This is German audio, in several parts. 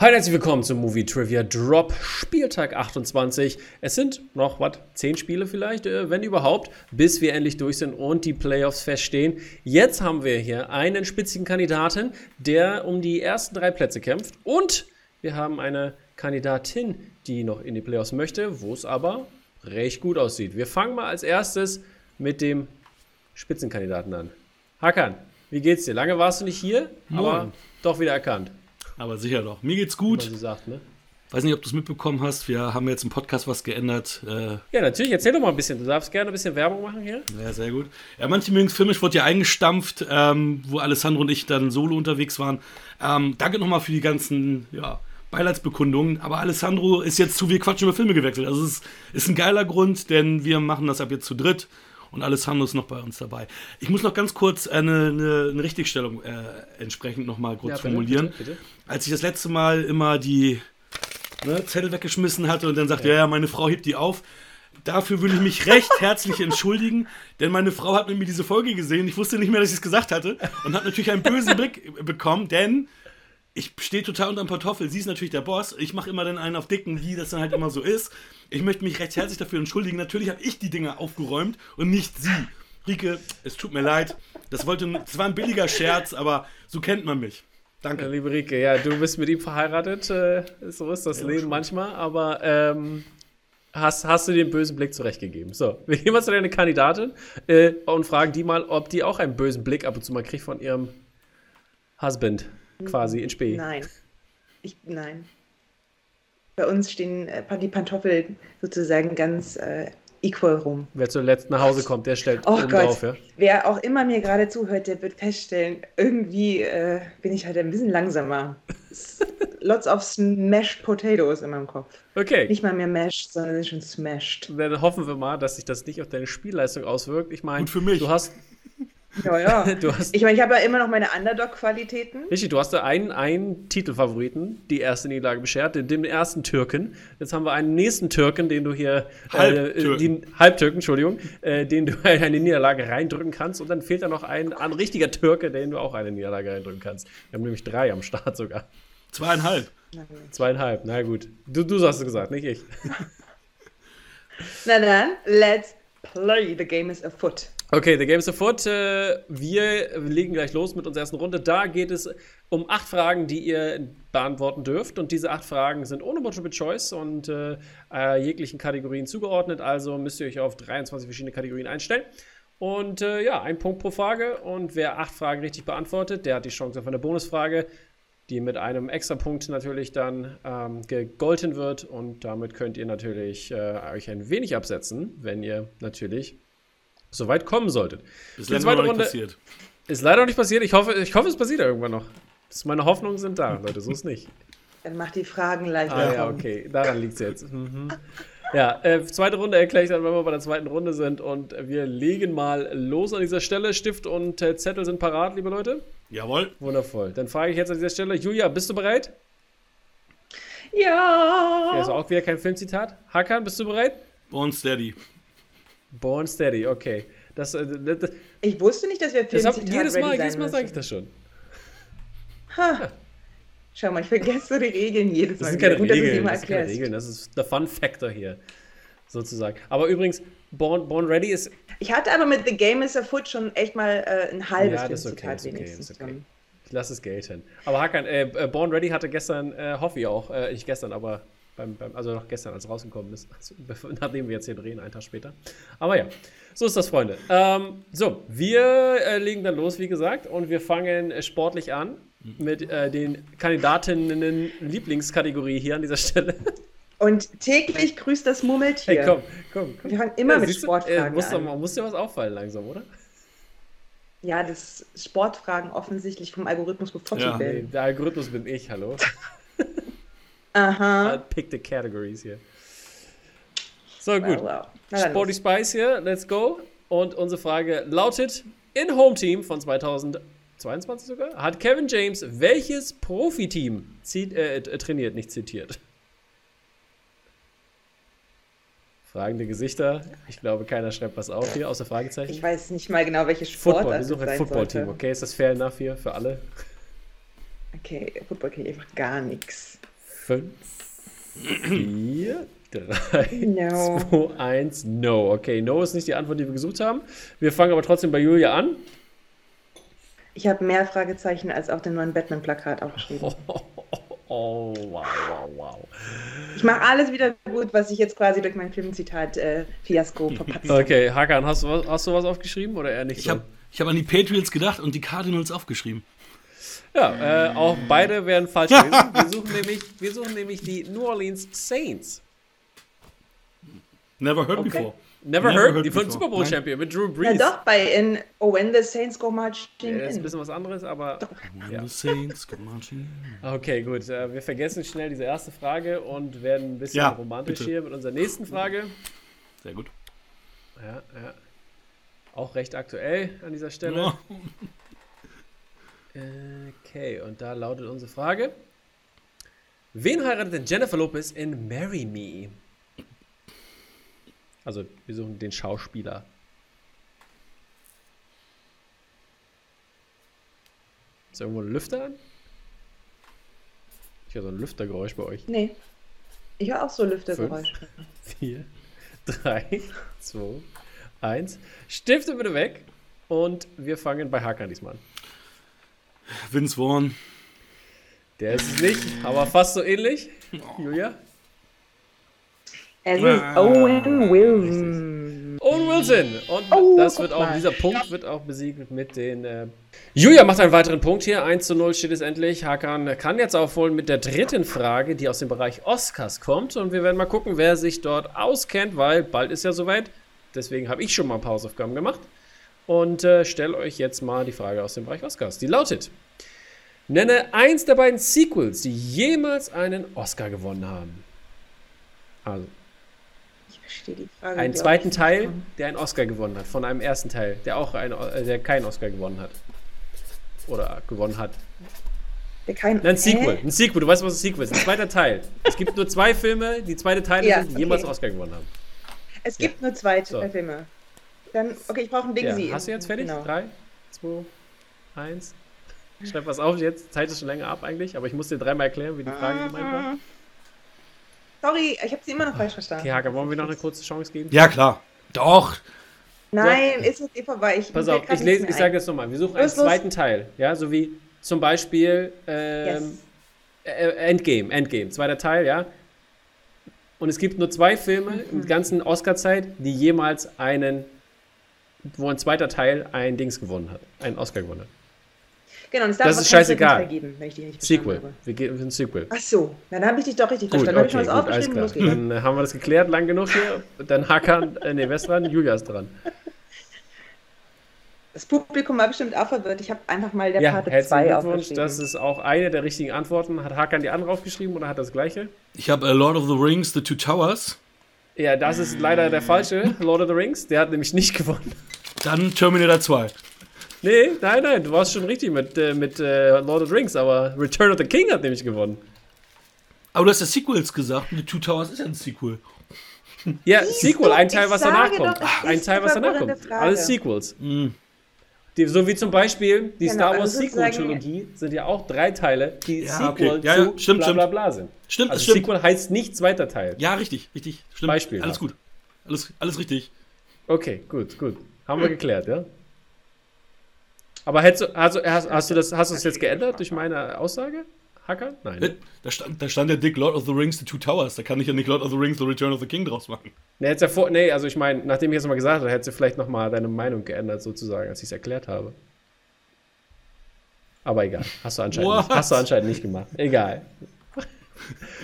Hi, herzlich willkommen zum Movie Trivia Drop Spieltag 28. Es sind noch, was, 10 Spiele vielleicht, äh, wenn überhaupt, bis wir endlich durch sind und die Playoffs feststehen. Jetzt haben wir hier einen spitzigen Kandidaten, der um die ersten drei Plätze kämpft und wir haben eine Kandidatin, die noch in die Playoffs möchte, wo es aber recht gut aussieht. Wir fangen mal als erstes mit dem Spitzenkandidaten an. Hakan, wie geht's dir? Lange warst du nicht hier, Moin. aber doch wieder erkannt. Aber sicher doch. Mir geht's Wie man gut. sagt, ne? Weiß nicht, ob du es mitbekommen hast. Wir haben jetzt im Podcast was geändert. Äh, Ja, natürlich. Erzähl doch mal ein bisschen. Du darfst gerne ein bisschen Werbung machen hier. ja, sehr gut. Ja, manche mögen es filmisch, wurde ja eingestampft, ähm, wo Alessandro und ich dann solo unterwegs waren. Ähm, danke nochmal für die ganzen ja, Beileidsbekundungen. Aber Alessandro ist jetzt zu Wir quatschen über Filme gewechselt. Also es ist, ist ein geiler Grund, denn wir machen das ab jetzt zu dritt. Und Alessandro ist noch bei uns dabei. Ich muss noch ganz kurz eine, eine, eine Richtigstellung äh, entsprechend nochmal kurz Ja, bitte, formulieren. bitte, bitte. Als ich das letzte Mal immer die ne, Zettel weggeschmissen hatte und dann sagte, ja. ja, meine Frau hebt die auf. Dafür will ich mich recht herzlich entschuldigen, denn meine Frau hat mit mir diese Folge gesehen. Ich wusste nicht mehr, dass ich es gesagt hatte und hat natürlich einen bösen Blick bekommen, denn ich stehe total unterm Kartoffel. Sie ist natürlich der Boss. Ich mache immer dann einen auf Dicken, wie das dann halt immer so ist. Ich möchte mich recht herzlich dafür entschuldigen. Natürlich habe ich die Dinge aufgeräumt und nicht sie. Rike, es tut mir leid. Das, wollte, das war ein billiger Scherz, aber so kennt man mich. Ja, Danke. liebe Rike, ja, du bist mit ihm verheiratet. Äh, so ist das Ja, Leben schon. manchmal. Aber ähm, hast, hast du den bösen Blick zurechtgegeben. So, wir gehen mal zu deiner Kandidatin äh, und fragen die mal, ob die auch einen bösen Blick ab und zu mal kriegt von ihrem Husband quasi in Spee. Nein. Ich, nein. Bei uns stehen äh, die Pantoffeln sozusagen ganz äh, equal rum. Wer zuletzt nach Hause kommt, der stellt Oh Gott, drauf, ja. wer auch immer mir gerade zuhört, der wird feststellen, irgendwie äh, bin ich halt ein bisschen langsamer. Lots of smashed potatoes in meinem Kopf. Okay. Nicht mal mehr mashed, sondern schon smashed. Dann hoffen wir mal, dass sich das nicht auf deine Spielleistung auswirkt. Ich meine, Gut für mich. du hast, Ja, ja. du hast Ich meine, ich habe ja immer noch meine Underdog-Qualitäten. Richtig, du hast da einen, einen Titelfavoriten, die erste Niederlage beschert, den, den ersten Türken. Jetzt haben wir einen nächsten Türken, den du hier Halbtürken. Äh, Halbtürken, Entschuldigung, äh, den du in eine Niederlage reindrücken kannst. Und dann fehlt da noch ein, ein richtiger Türke, den du auch eine Niederlage reindrücken kannst. Wir haben nämlich drei am Start sogar. Zweieinhalb. Zweieinhalb, na gut. Du, du hast es gesagt, nicht ich. Na dann, let's play. The game is afoot. Okay, The Game's Afoot. Äh, wir legen gleich los mit unserer ersten Runde. Da geht es um acht Fragen, die ihr beantworten dürft. Und diese acht Fragen sind ohne Multiple Choice und äh, äh, jeglichen Kategorien zugeordnet. Also müsst ihr euch auf 23 verschiedene Kategorien einstellen. Und äh, ja, ein Punkt pro Frage. Und wer acht Fragen richtig beantwortet, der hat die Chance auf eine Bonusfrage, die mit einem extra Punkt natürlich dann ähm, gegolten wird. Und damit könnt ihr natürlich äh, euch ein wenig absetzen, wenn ihr natürlich so weit kommen solltet. Die ist zweite noch nicht Runde- passiert. Ist leider noch nicht passiert. Ich hoffe, ich hoffe, es passiert irgendwann noch. Das- Meine Hoffnungen sind da, Leute, so ist nicht. Dann macht die Fragen leichter. Ah ja, okay, daran liegt es jetzt. Mhm. Ja, äh, zweite Runde erkläre ich dann, wenn wir bei der zweiten Runde sind. Und wir legen mal los an dieser Stelle. Stift und äh, Zettel sind parat, liebe Leute. Jawohl. Wundervoll. Dann frage ich jetzt an dieser Stelle, Julia, bist du bereit? Ja. Ja, ist auch wieder kein Filmzitat. Hakan, bist du bereit? Born Steady. Born Steady, okay. Das, äh, das, das, Ich wusste nicht, dass wir das hab, jedes Mal, jedes Mal sage ich das schon. Ha. Schau mal, ich vergesse so die Regeln jedes Das Mal. sind keine Gut, dass du sie Regeln, mal das sind keine. Regeln. Das ist der Fun Factor hier, sozusagen. Aber übrigens, Born, Born Ready ist Ich hatte aber mit The Game is Afoot schon echt mal äh, ein halbes Ja, das ist okay, ist okay, wenigstens. ist okay. Ich lasse es gelten. Aber Hakan, äh, äh, Born Ready hatte gestern äh, Hoffi auch, äh, nicht gestern, aber beim, beim, also noch gestern, als es rausgekommen ist, also, nachdem wir jetzt hier drehen, einen Tag später. Aber ja, so ist das, Freunde. Ähm, so, wir äh, legen dann los, wie gesagt, und wir fangen äh, sportlich an mit äh, den Kandidatinnen Lieblingskategorie hier an dieser Stelle. Und täglich grüßt das Murmeltier. Hey, komm, komm, komm. Wir fangen immer mit siehst du, Sportfragen äh, muss, doch an. mal- muss dir was auffallen langsam, oder? Ja, das Sportfragen offensichtlich vom Algorithmus bevorzugt Ja. Nee, werden. der Algorithmus bin ich, hallo. Aha. I'll pick the categories hier. So, gut. Wow. Na dann Sporty. Spice hier, let's go. Und unsere Frage lautet: In Home Team von 2022 sogar hat Kevin James welches Profiteam zieht, äh, äh, trainiert, nicht zitiert? Fragende Gesichter. Ich glaube, keiner schreibt was auf hier, außer Fragezeichen. Ich weiß nicht mal genau, welche Football, Sportart wir suchen ein Football-Team, okay? Ist das fair enough hier für alle? Okay, Football kenne ich einfach gar nichts. 5, 4, 3, No. 2, 1, No. Okay, No ist nicht die Antwort, die wir gesucht haben. Wir fangen aber trotzdem bei Julia an. Ich habe mehr Fragezeichen als auf dem neuen Batman-Plakat aufgeschrieben. Oh, wow, wow, wow. Ich mache alles wieder gut, was ich jetzt quasi durch mein Filmzitat äh, Fiasko verpatzt habe. Okay, Hakan, hast du, was, hast du was aufgeschrieben oder eher nicht Ich so? habe ich hab an die Patriots gedacht und die Cardinals aufgeschrieben. Ja, äh, auch beide wären falsch gewesen. Wir suchen, nämlich, wir suchen nämlich die New Orleans Saints. Never heard Okay. before. Never, Never heard, heard die von. Super Bowl Nein. Champion mit Drew Ja, Brees. doch, bei in Oh, when the Saints go marching Ja, ist ein in. bisschen was anderes, aber When Ja. the Saints come marching in. okay, gut. Äh, wir vergessen schnell diese erste Frage und werden ein bisschen Ja, romantisch bitte. hier mit unserer nächsten Frage. Sehr gut. Ja, ja. Auch recht aktuell an dieser Stelle. Okay, und da lautet unsere Frage: Wen heiratet denn Jennifer Lopez in Marry Me? Also, wir suchen den Schauspieler. Ist irgendwo ein Lüfter an? Ich höre so ein Lüftergeräusch bei euch. Nee. Ich höre auch so Lüftergeräusche. 4, 3, 2, 1. Stifte bitte weg. Und wir fangen bei Hakan diesmal an. Vince Vaughn. Der ist es nicht, aber fast so ähnlich. Julia? Es ist Ah, Owen Wilson. Owen Wilson. Und Oh, das wird auch, mal. dieser Punkt wird auch besiegt mit den. Äh Julia macht einen weiteren Punkt hier. 1 zu 0 steht es endlich. Hakan kann jetzt aufholen mit der dritten Frage, die aus dem Bereich Oscars kommt. Und wir werden mal gucken, wer sich dort auskennt, weil bald ist ja soweit. Deswegen habe ich schon mal ein paar Hausaufgaben gemacht. Und äh, stelle euch jetzt mal die Frage aus dem Bereich Oscars. Die lautet: Nenne eins der beiden Sequels, die jemals einen Oscar gewonnen haben. Also, Ich verstehe die Frage. einen zweiten Teil, nicht. der einen Oscar gewonnen hat, von einem ersten Teil, der auch ein, äh, der keinen Oscar gewonnen hat. Oder gewonnen hat. Der kein, Nein, ein Sequel. Hä? Ein Sequel, du weißt, was ein Sequel ist. Ein zweiter Teil. Es gibt nur zwei Filme, die zweite Teile Ja, sind, die jemals okay. Oscar gewonnen haben. Es gibt nur zwei So. Filme. Dann, okay, ich brauche ein Ding Ja, sie. hast du jetzt fertig? Genau. Drei, zwei, eins. Schreib was auf jetzt. Zeit ist schon länger ab eigentlich, aber ich muss dir dreimal erklären, wie die Frage gemeint war. Sorry, ich habe sie immer noch falsch verstanden. Okay, Hager, wollen wir noch eine kurze Chance geben? Ja, klar. Doch. Nein, ist jetzt eh vorbei. Ich Pass auf, ich, lese, ich sage jetzt nochmal. Wir suchen einen Los, los. zweiten Teil. Ja, so wie zum Beispiel ähm, Yes. äh, Endgame, Endgame, zweiter Teil, ja. Und es gibt nur zwei Filme Mhm. im ganzen Oscar-Zeit, die jemals einen, wo ein zweiter Teil ein Dings gewonnen hat, einen Oscar gewonnen hat. Genau, und es darf Das ist scheißegal. Geben, wenn ich die nicht Sequel. habe. Wir gehen für ein Sequel. Ach so, dann habe ich dich doch richtig Gut, verstanden. okay, Habe ich schon gut, was alles aufgeschrieben? klar. Los geht's. Dann äh, haben wir das geklärt, lang genug hier. Dann Hakan, äh, nee, dran? Julia ist dran. Das Publikum war bestimmt auch verwirrt. Ich habe einfach mal der Ja, herzlichen 2 Glückwunsch. aufgeschrieben. Das ist auch eine der richtigen Antworten. Hat Hakan die andere aufgeschrieben oder hat das gleiche? Ich habe äh, Lord of the Rings, The Two Towers. Ja, das ist leider der falsche Lord of the Rings. Der hat nämlich nicht gewonnen. Dann Terminator 2. Nee, nein, nein, du warst schon richtig mit, äh, mit äh, Lord of the Rings, aber Return of the King hat nämlich gewonnen. Aber du hast ja Sequels gesagt. The Two Towers ist ja ein Sequel. Ja, Siehst Sequel, ein Teil, was danach kommt. ein Teil, was die danach kommt. Alles Sequels. Mhm. Die, so wie zum Beispiel die Genau, Star also Wars Sequel-Trilogie sind ja auch drei Teile, die Ja, Sequel okay. Ja, ja, zu stimmt, bla bla stimmt. bla sind. Stimmt, Also stimmt. Sequel heißt nicht zweiter Teil. Ja, richtig, richtig. Stimmt. Beispiel. Alles gut. Alles, alles richtig. Okay, gut, gut. Haben wir geklärt, ja? Aber hättest du, hast, du- hast, hast du das, hast du es jetzt geändert durch meine Aussage? Hacker? Nein. ne? Da stand, da stand ja dick Lord of the Rings, The Two Towers. Da kann ich ja nicht Lord of the Rings, The Return of the King draus machen. Nee, hättest ja vor, nee, also ich meine, nachdem ich das mal gesagt habe, hättest du vielleicht nochmal deine Meinung geändert, sozusagen, als ich es erklärt habe. Aber egal. Hast du anscheinend, nicht, hast du anscheinend nicht gemacht. Egal.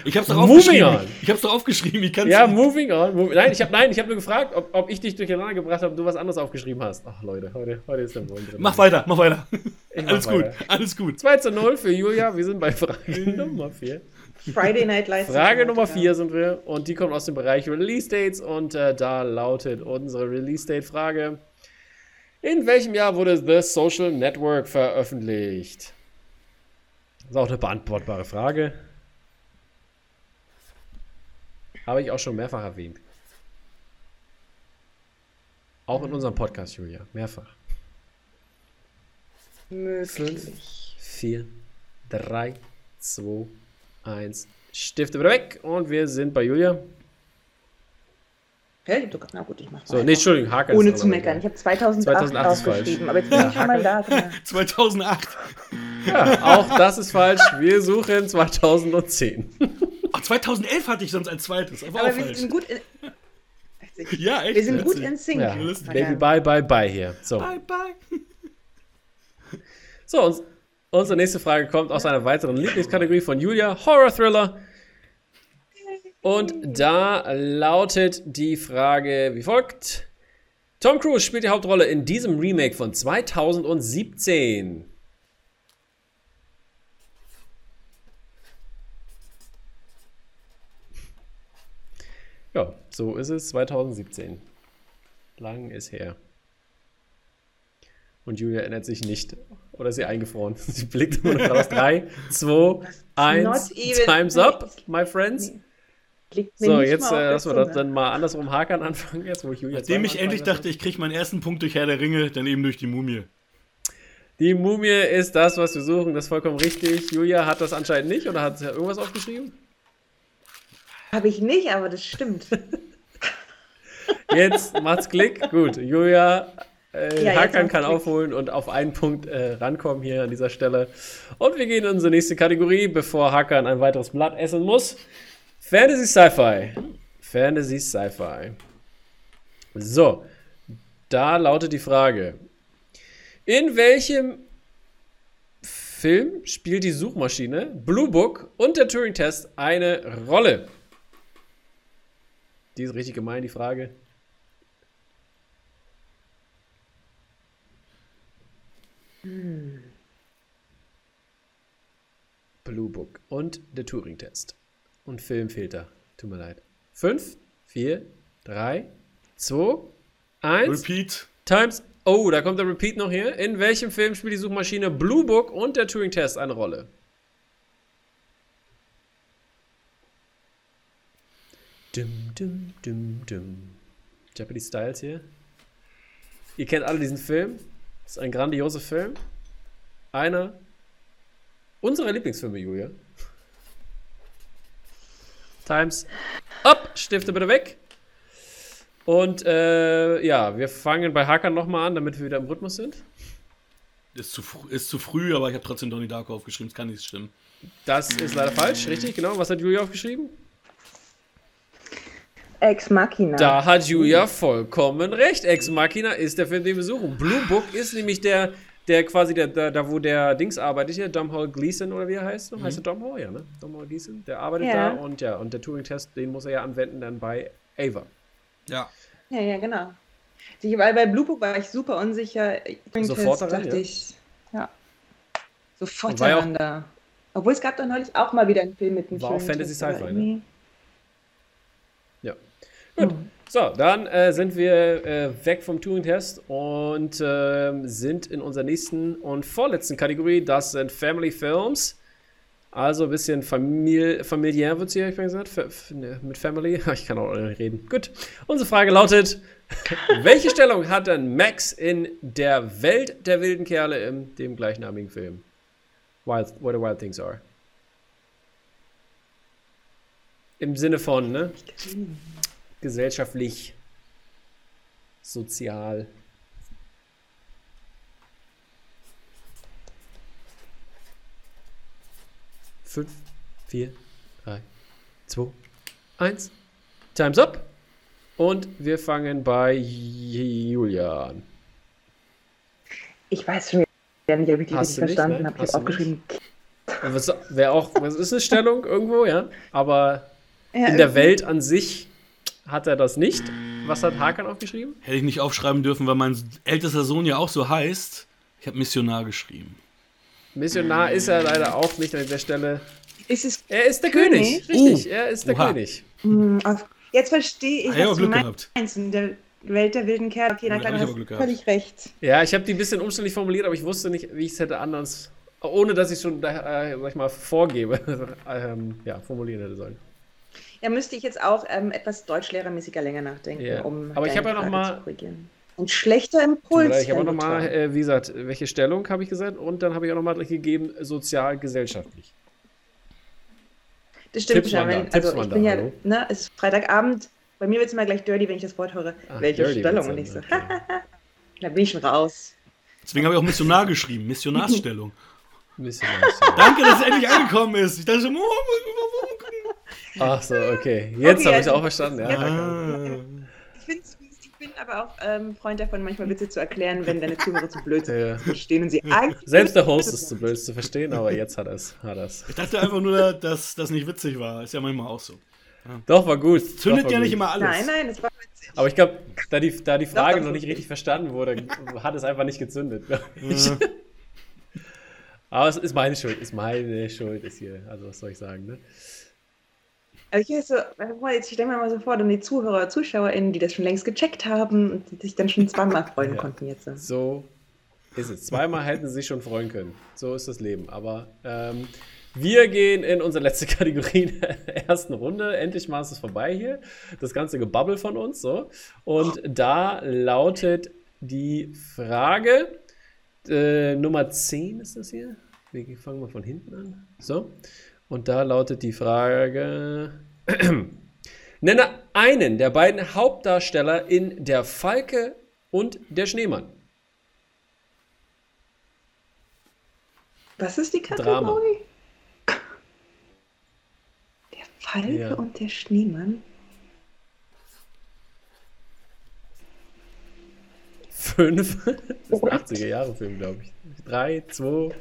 Ich hab's doch Moving aufgeschrieben. on. Ich hab's doch aufgeschrieben. Ich kann's Ja, moving on. Nein, ich habe nein, ich hab nur gefragt, ob, ob ich dich durcheinander gebracht habe und du was anderes aufgeschrieben hast. Ach Leute, heute, heute ist der Wurm drin. Mach weiter, mach weiter. Alles gut, alles gut. 2 zu 0 für Julia. Wir sind bei Frage Nummer 4. Friday Night Lights. Frage. Nummer 4 sind wir und die kommt aus dem Bereich Release Dates und äh, da lautet unsere Release Date Frage: In welchem Jahr wurde The Social Network veröffentlicht? Das ist auch eine beantwortbare Frage. Habe ich auch schon mehrfach erwähnt. Auch in unserem Podcast, Julia. Mehrfach. Möglich. 4, 3, 2, 1. Stifte wieder weg und wir sind bei Julia. Hä? Du- Na gut, ich mach So, nee, Entschuldigung, Hakan ist Ohne zu aber meckern. egal. Ich habe 2008, 2008 ist falsch. aufgeschrieben, aber jetzt bin Ja, ich schon mal da. guck mal. 2008. Ja, auch das ist falsch. Wir suchen 2010. Ach, 2011 hatte ich sonst als zweites. Aber, Aber auch wir falsch. sind gut in. Ja, echt. Wir sind gut in Sync. Ja. Baby, bye, bye, bye hier. So, Bye, bye. So uns, unsere nächste Frage kommt aus einer weiteren Lieblingskategorie von Julia, Horror Thriller. Und da lautet die Frage wie folgt. Tom Cruise spielt die Hauptrolle in diesem Remake von 2017. Ja, so ist es 2017. Lang ist her. Und Julia erinnert sich nicht. Oder ist sie eingefroren? Sie blickt immer noch geradeaus. 3, 2, 1. Not even- Time's up, my friends. So, jetzt äh, lassen wir das dann mal andersrum Hakan anfangen, jetzt wo ich Julia Nachdem ich endlich dachte, ich kriege meinen ersten Punkt durch Herr der Ringe, dann eben durch die Mumie. Die Mumie ist das, was wir suchen, das ist vollkommen richtig. Julia hat das anscheinend nicht oder hat sie irgendwas aufgeschrieben? Habe ich nicht, aber das stimmt. Jetzt macht's Klick. Gut, Julia, äh, Ja, Hakan kann aufholen und auf einen Punkt äh, rankommen hier an dieser Stelle. Und wir gehen in unsere nächste Kategorie, bevor Hakan ein weiteres Blatt essen muss. Fantasy Sci-Fi. Fantasy Sci-Fi. So, da lautet die Frage. In welchem Film spielt die Suchmaschine Blue Book und der Turing-Test eine Rolle? Die ist richtig gemein, die Frage. Blue Book und der Turing-Test. Und Film fehlt da. Tut mir leid. 5, 4, 3, 2, 1. Repeat. Times. Oh, da kommt der Repeat noch hier. In welchem Film spielt die Suchmaschine Blue Book und der Turing-Test eine Rolle? Dum, dum, dum, dum. Jeopardy Styles hier. Ihr kennt alle diesen Film. Das ist ein grandioser Film. Einer unserer Lieblingsfilme, Julia. Times up. Stifte bitte weg. Und äh, ja, wir fangen bei Hakan nochmal an, damit wir wieder im Rhythmus sind. Ist zu, ist zu früh, aber ich habe trotzdem Donnie Darko aufgeschrieben. Das kann nicht stimmen. Das ist leider falsch, richtig, genau. Was hat Julia aufgeschrieben? Ex Machina. Da hat Julia vollkommen recht. Ex Machina ist der Film, den wir suchen. Blue Book ist nämlich der, der quasi der, der da wo der Dings arbeitet hier, Domhnall Gleeson oder wie er heißt. noch? Heißt er Domhnall? Ja, ne? Domhnall Gleeson. Der arbeitet Ja. da und ja, und der Turing-Test, den muss er ja anwenden dann bei Ava. Ja. Ja, ja, genau. Die, weil bei Blue Book war ich super unsicher. Sofort daran, dachte ja? ich. Ja. Sofort daran da. Obwohl es gab doch neulich auch mal wieder einen Film mit einem War auch Fantasy Sci-Fi, ne? Gut. So, dann äh, sind wir äh, weg vom Turing-Test und ähm, sind in unserer nächsten und vorletzten Kategorie. Das sind Family Films. Also ein bisschen famili familiär wird es hier, gesagt. F- ne, mit Family. Ich kann auch nicht reden. Gut. Unsere Frage lautet: Welche Stellung hat denn Max in der Welt der wilden Kerle in dem gleichnamigen Film? Wild, What the Wild Things Are. Im Sinne von, ne? Gesellschaftlich, sozial. Fünf, vier, drei, zwei, eins. Time's up. Und wir fangen bei Julia an. Ich weiß schon wieder nicht, ob ich die richtig verstanden ne? habe. Ich habe aufgeschrieben. Was wäre auch, was ist eine Stellung irgendwo, ja? Aber Ja, in der Welt an sich hat er das nicht. Was hat Hakan aufgeschrieben? Hätte ich nicht aufschreiben dürfen, weil mein ältester Sohn ja auch so heißt. Ich habe Missionar geschrieben. Missionar ist er leider auch nicht an der Stelle. Ist es, Er ist der König. König? Richtig, Oh. er ist der Oha. König. Hm, jetzt verstehe ich, Ah, ja, was du Glück meinst. gehabt. In der Welt der wilden Kerle. Okay, dann du ich aber hast Glück gehabt. völlig recht. Ja, ich habe die ein bisschen umständlich formuliert, aber ich wusste nicht, wie ich es hätte anders, ohne dass ich schon, äh, sag ich mal, vorgebe, ähm, ja, formulieren hätte sollen. Ja, müsste ich jetzt auch ähm, etwas deutschlehrermäßiger länger nachdenken, Ja. um Aber ich habe ja noch mal-. Ein schlechter Impuls. Ich habe auch nochmal, Luther. äh, wie gesagt, welche Stellung habe ich gesagt und dann habe ich auch nochmal gegeben, sozial, gesellschaftlich. Das stimmt Tipps schon. da, Wenn, also ich da, bin ja, hallo. ne, es ist Freitagabend. Bei mir wird es immer gleich dirty, wenn ich das Wort höre. Ach, Welche Stellung? Und ich so, okay. da bin ich schon raus. Deswegen habe ich auch Missionar geschrieben, Missionarsstellung. Langsam. Danke, dass es endlich angekommen ist. Ich dachte schon, oh, oh, oh, oh, Ach so, okay. Jetzt Okay, habe ich also- auch verstanden. Ja, Ja. Ich, find's- ich bin aber auch ähm, Freund davon, manchmal Witze zu erklären, wenn deine Zuhörer zu blöd sind, Ja. zu verstehen und sie eigentlich. Selbst der Host ist zu blöd zu verstehen, aber jetzt hat er es. Hat er's. Ich dachte einfach nur, dass das nicht witzig war. Ist ja manchmal auch so. Doch, war gut. Zündet Doch, war ja nicht gut. immer alles. Nein, nein, das war witzig. Aber ich glaube, da die, da die Frage doch, noch nicht richtig verstanden wurde, hat es einfach nicht gezündet, ich. Ja. Aber es ist meine Schuld, ist meine Schuld, ist hier. Also, was soll ich sagen, ne? Also ich, weiß so, guck mal, jetzt stell mir mal so vor, dann die Zuhörer, ZuschauerInnen, die das schon längst gecheckt haben und die sich dann schon zweimal freuen Ja. konnten jetzt. So ist es. Zweimal hätten sie sich schon freuen können. So ist das Leben. Aber ähm, wir gehen in unsere letzte Kategorie in der ersten Runde. Endlich mal ist es vorbei hier. Das ganze Gebabbel von uns. So. Und da lautet die Frage, äh, Nummer 10 ist das hier. Wir fangen mal von hinten an. So. Und da lautet die Frage. Nenne einen der beiden Hauptdarsteller in Der Falke und der Schneemann. Was ist die Kategorie? Drama. Der Falke Ja. und der Schneemann. Fünf. Das ist ein What? 80er-Jahre-Film, glaube ich. Drei, zwei,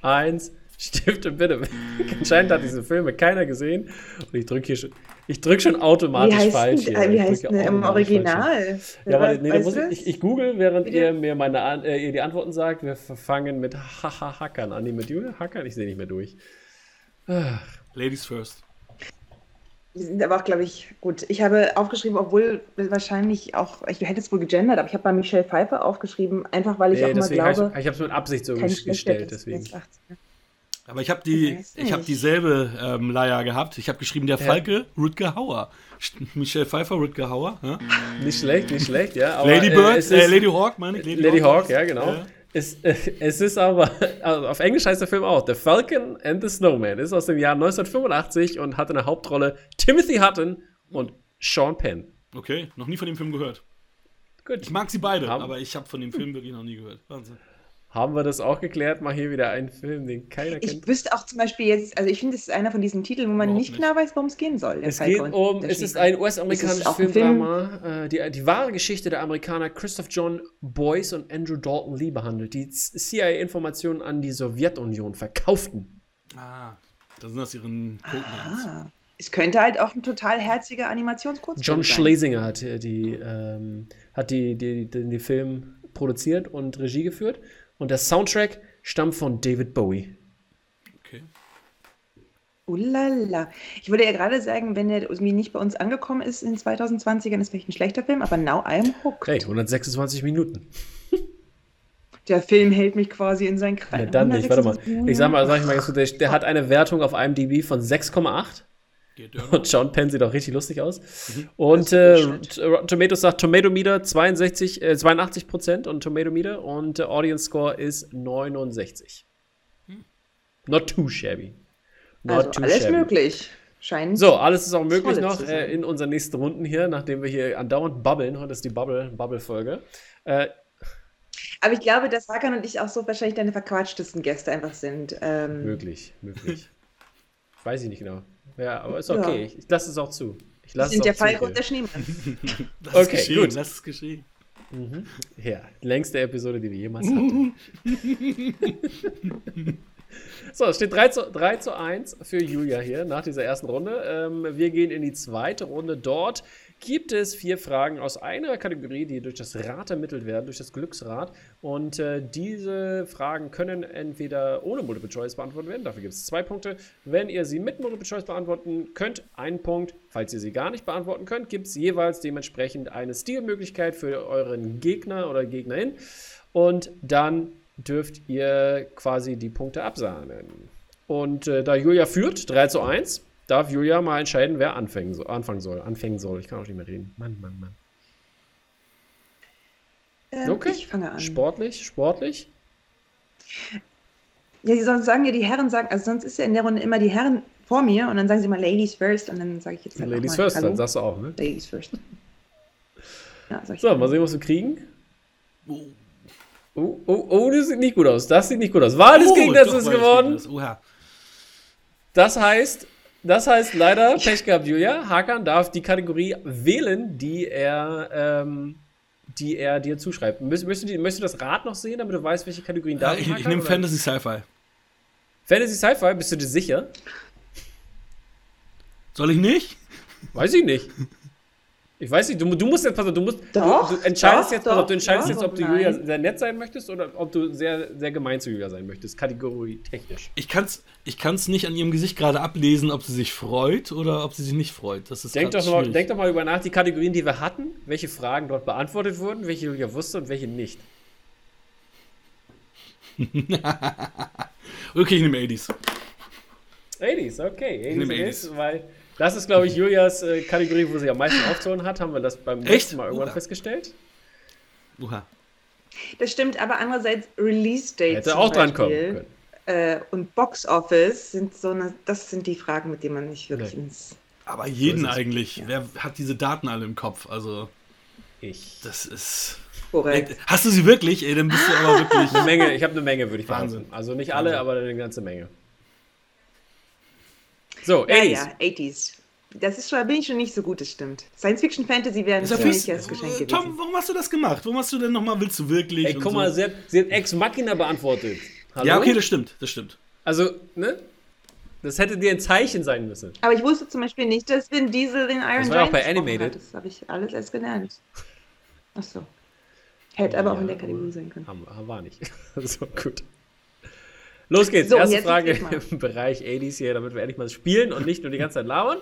eins. Stifte bitte. Anscheinend hat diese Filme keiner gesehen. Und ich drücke hier schon. Ich drücke schon automatisch Wie heißt falsch hier. wie heißt denn im. Original? Ja, aber nee, da muss ich, ich, ich google, während ihr mir meine äh, ihr die Antworten sagt. Wir fangen mit Haha Hackern an. Nee, mit Julia Hackern? Ich sehe nicht mehr durch. Ladies first. Die sind aber auch, glaube ich, gut. Ich habe aufgeschrieben, obwohl wahrscheinlich auch, ich hätte es wohl gegendert, aber ich habe bei Michelle Pfeiffer aufgeschrieben, einfach weil ich Nee, auch habe glaube, ich, ich habe es mit Absicht so gestellt. Deswegen. als 80er. Aber ich habe die, ich habe dieselbe ähm, Leier gehabt. Ich habe geschrieben, der Ja. Falke, Rutger Hauer. Michelle Pfeiffer, Rutger Hauer. Ja? Nicht schlecht, nicht schlecht, ja. Aber, Lady äh, Bird, äh, ist- Lady Hawk, meine ich. Lady Hawk, ja, genau. Ja. Es, äh, es ist aber, also auf Englisch heißt der Film auch The Falcon and the Snowman. Ist aus dem Jahr 1985 und hat in der Hauptrolle Timothy Hutton und Sean Penn. Okay, noch nie von dem Film gehört. Gut. Ich mag sie beide, Haben- aber ich habe von dem Film wirklich noch nie gehört. Wahnsinn. Haben wir das auch geklärt? Mal hier wieder einen Film, den keiner Ich kennt. wüsste auch zum Beispiel jetzt, also ich finde, es ist einer von diesen Titeln, wo man Überhaupt nicht nicht. genau weiß, worum es gehen soll. Es geht um, es ist ein US-amerikanisches Filmdrama, äh, die, die wahre Geschichte der Amerikaner Christoph John Boyce und Andrew Dalton Lee behandelt, die CIA-Informationen an die Sowjetunion verkauften. Ah, da sind das ihren Codenames. Ah. Es könnte halt auch ein total herziger Animationskurzfilm John sein. Schlesinger hat äh, die, ähm, hat die, die, den Film produziert und Regie geführt. Und der Soundtrack stammt von David Bowie. Okay. Ulala. Ich würde ja gerade sagen, wenn er irgendwie nicht bei uns angekommen ist in 2020, dann ist vielleicht ein schlechter Film, aber now I'm hooked. Hey, 126 Minuten. Der Film hält mich quasi in seinen Kreis. Ja, dann nicht, warte mal. Ich sag mal, sag ich mal der, der hat eine Wertung auf IMDb von 6,8. Und Sean Penn sieht auch richtig lustig aus. Und äh, Rotten Tomatoes sagt Tomato Meter 62, äh, 82 Prozent und Tomato Meter und der Audience Score ist 69. Not too shabby. Not Also too alles shabby. möglich. Scheint. So, alles ist auch möglich noch äh, in unseren nächsten Runden hier, nachdem wir hier andauernd babbeln. Heute ist die Bubble- Bubble-Folge. Äh, Aber ich glaube, dass Hakan und ich auch so wahrscheinlich deine verquatschtesten Gäste einfach sind. Ähm, möglich, möglich. Weiß ich nicht genau. Ja, aber ist Ja. okay. Ich, ich lasse es auch zu. Ich lasse es sind auch der zu Falke und der Schneemann. Okay, geschehen, gut. lass es geschehen. Ja, längste Episode, die wir jemals hatten. so, es steht 3 zu, 3 zu 1 für Julia hier nach dieser ersten Runde. Ähm, wir gehen in die zweite Runde. Dort gibt es vier Fragen aus einer Kategorie, die durch das Rad ermittelt werden, durch das Glücksrad. Und äh, diese Fragen können entweder ohne Multiple Choice beantwortet werden. Dafür gibt es zwei Punkte. Wenn ihr sie mit Multiple Choice beantworten könnt, einen Punkt. Falls ihr sie gar nicht beantworten könnt, gibt es jeweils dementsprechend eine Stilmöglichkeit für euren Gegner oder Gegnerin. Und dann dürft ihr quasi die Punkte absahnen. Und äh, da Julia führt, 3 zu 1, darf Julia mal entscheiden, wer anfangen soll. Anfangen soll. Anfangen soll. Ich kann auch nicht mehr reden. Mann, Mann, Mann. Ähm, Okay. Ich fange an. Sportlich, sportlich. Ja, die sonst sagen ja, die Herren sagen, also sonst ist ja in der Runde immer die Herren vor mir und dann sagen sie mal Ladies first und dann sage ich jetzt halt auch Ladies mal, first, Hallo. dann sagst du auch, ne? Ladies first. Ja, So, mal sehen, was wir kriegen. Oh, Oh, oh, oh, das sieht nicht gut aus. Das sieht nicht gut aus. Wahl des Oh, Gegners doch, ist war das geworden. Das heißt, das heißt leider, Pech gehabt, Julia. Hakan darf die Kategorie wählen, die er, ähm, die er dir zuschreibt. Möchtest, möchtest, du, die- möchtest du das Rad noch sehen, damit du weißt, welche Kategorien da Ja, ich ich nehme Fantasy Sci-Fi. Fantasy Sci-Fi, bist du dir sicher? Soll ich nicht? Weiß ich nicht. Ich weiß nicht, du, du musst jetzt, pass auf, du musst, Doch, du, du entscheidest doch, jetzt, pass auf, doch, du entscheidest doch, jetzt, ob du nein. Julia sehr nett sein möchtest oder ob du sehr, sehr gemein zu Julia sein möchtest, Kategorie technisch. Ich kann es ich kann's nicht an ihrem Gesicht gerade ablesen, ob sie sich freut oder ob sie sich nicht freut. Das ist Denk doch, mal, schwierig. denk doch mal über nach, die Kategorien, die wir hatten, welche Fragen dort beantwortet wurden, welche Julia wusste und welche nicht. Okay, ich nehme 80s. 80s, okay. 80s, nehme it 80s. is, weil das ist, glaube ich, Julias äh, Kategorie, wo sie am meisten aufzuholen hat. Haben wir das beim Echt? letzten Mal irgendwann Oha. festgestellt? Oha. Das stimmt, aber andererseits Release Date Hätte zum auch dran Beispiel, kommen können. Äh, und Box Office sind so eine, das sind die Fragen, mit denen man nicht wirklich Nee. ins. Aber jeden So eigentlich. Wer hat diese Daten alle im Kopf? Also, Ich. das ist. Korrekt. Hast du sie wirklich? Ey, dann bist du aber wirklich. Eine Menge, ich habe eine Menge, würde ich Wahnsinn. behaupten. Also nicht alle, Wahnsinn. aber eine ganze Menge. So, Ja, 80s. ja, 80s. Das ist schon, da bin ich schon nicht so gut, das stimmt. Science Fiction Fantasy wäre ein ja ziemliches Geschenk Äh, gewesen. Tom, warum hast du das gemacht? Warum hast du denn nochmal, willst du wirklich? Ey, und guck so? mal, sie hat, sie hat Ex Machina beantwortet. Hallo? Ja, okay, das stimmt, das stimmt. Also, ne? Das hätte dir ein Zeichen sein müssen. Aber ich wusste zum Beispiel nicht, dass Vin Diesel den Iron Das war ja auch Giant bei Animated. Hat. Das habe ich alles erst gelernt. Ach so. Hätte aber auch in der Kategorie sein können. War nicht. so, gut. Los geht's. So, Erste Frage im Bereich 80s hier, damit wir endlich mal spielen und nicht nur die ganze Zeit labern.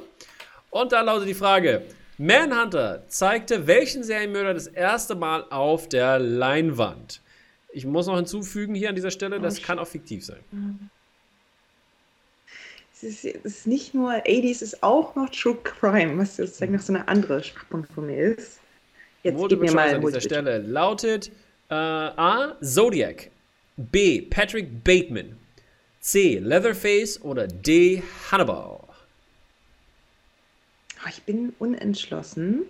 Und da lautet die Frage: Manhunter zeigte welchen Serienmörder das erste Mal auf der Leinwand? Ich muss noch hinzufügen hier an dieser Stelle, das Oh, kann auch fiktiv sein. Es ist, es ist nicht nur 80s, es ist auch noch True Crime, was sozusagen noch so eine andere Schwachpunkt von mir ist. Jetzt gib Multiple mir Choice mal an dieser Stelle lautet äh, A. Zodiac, B. Patrick Bateman, C. Leatherface oder D. Hannibal. Oh, ich bin unentschlossen.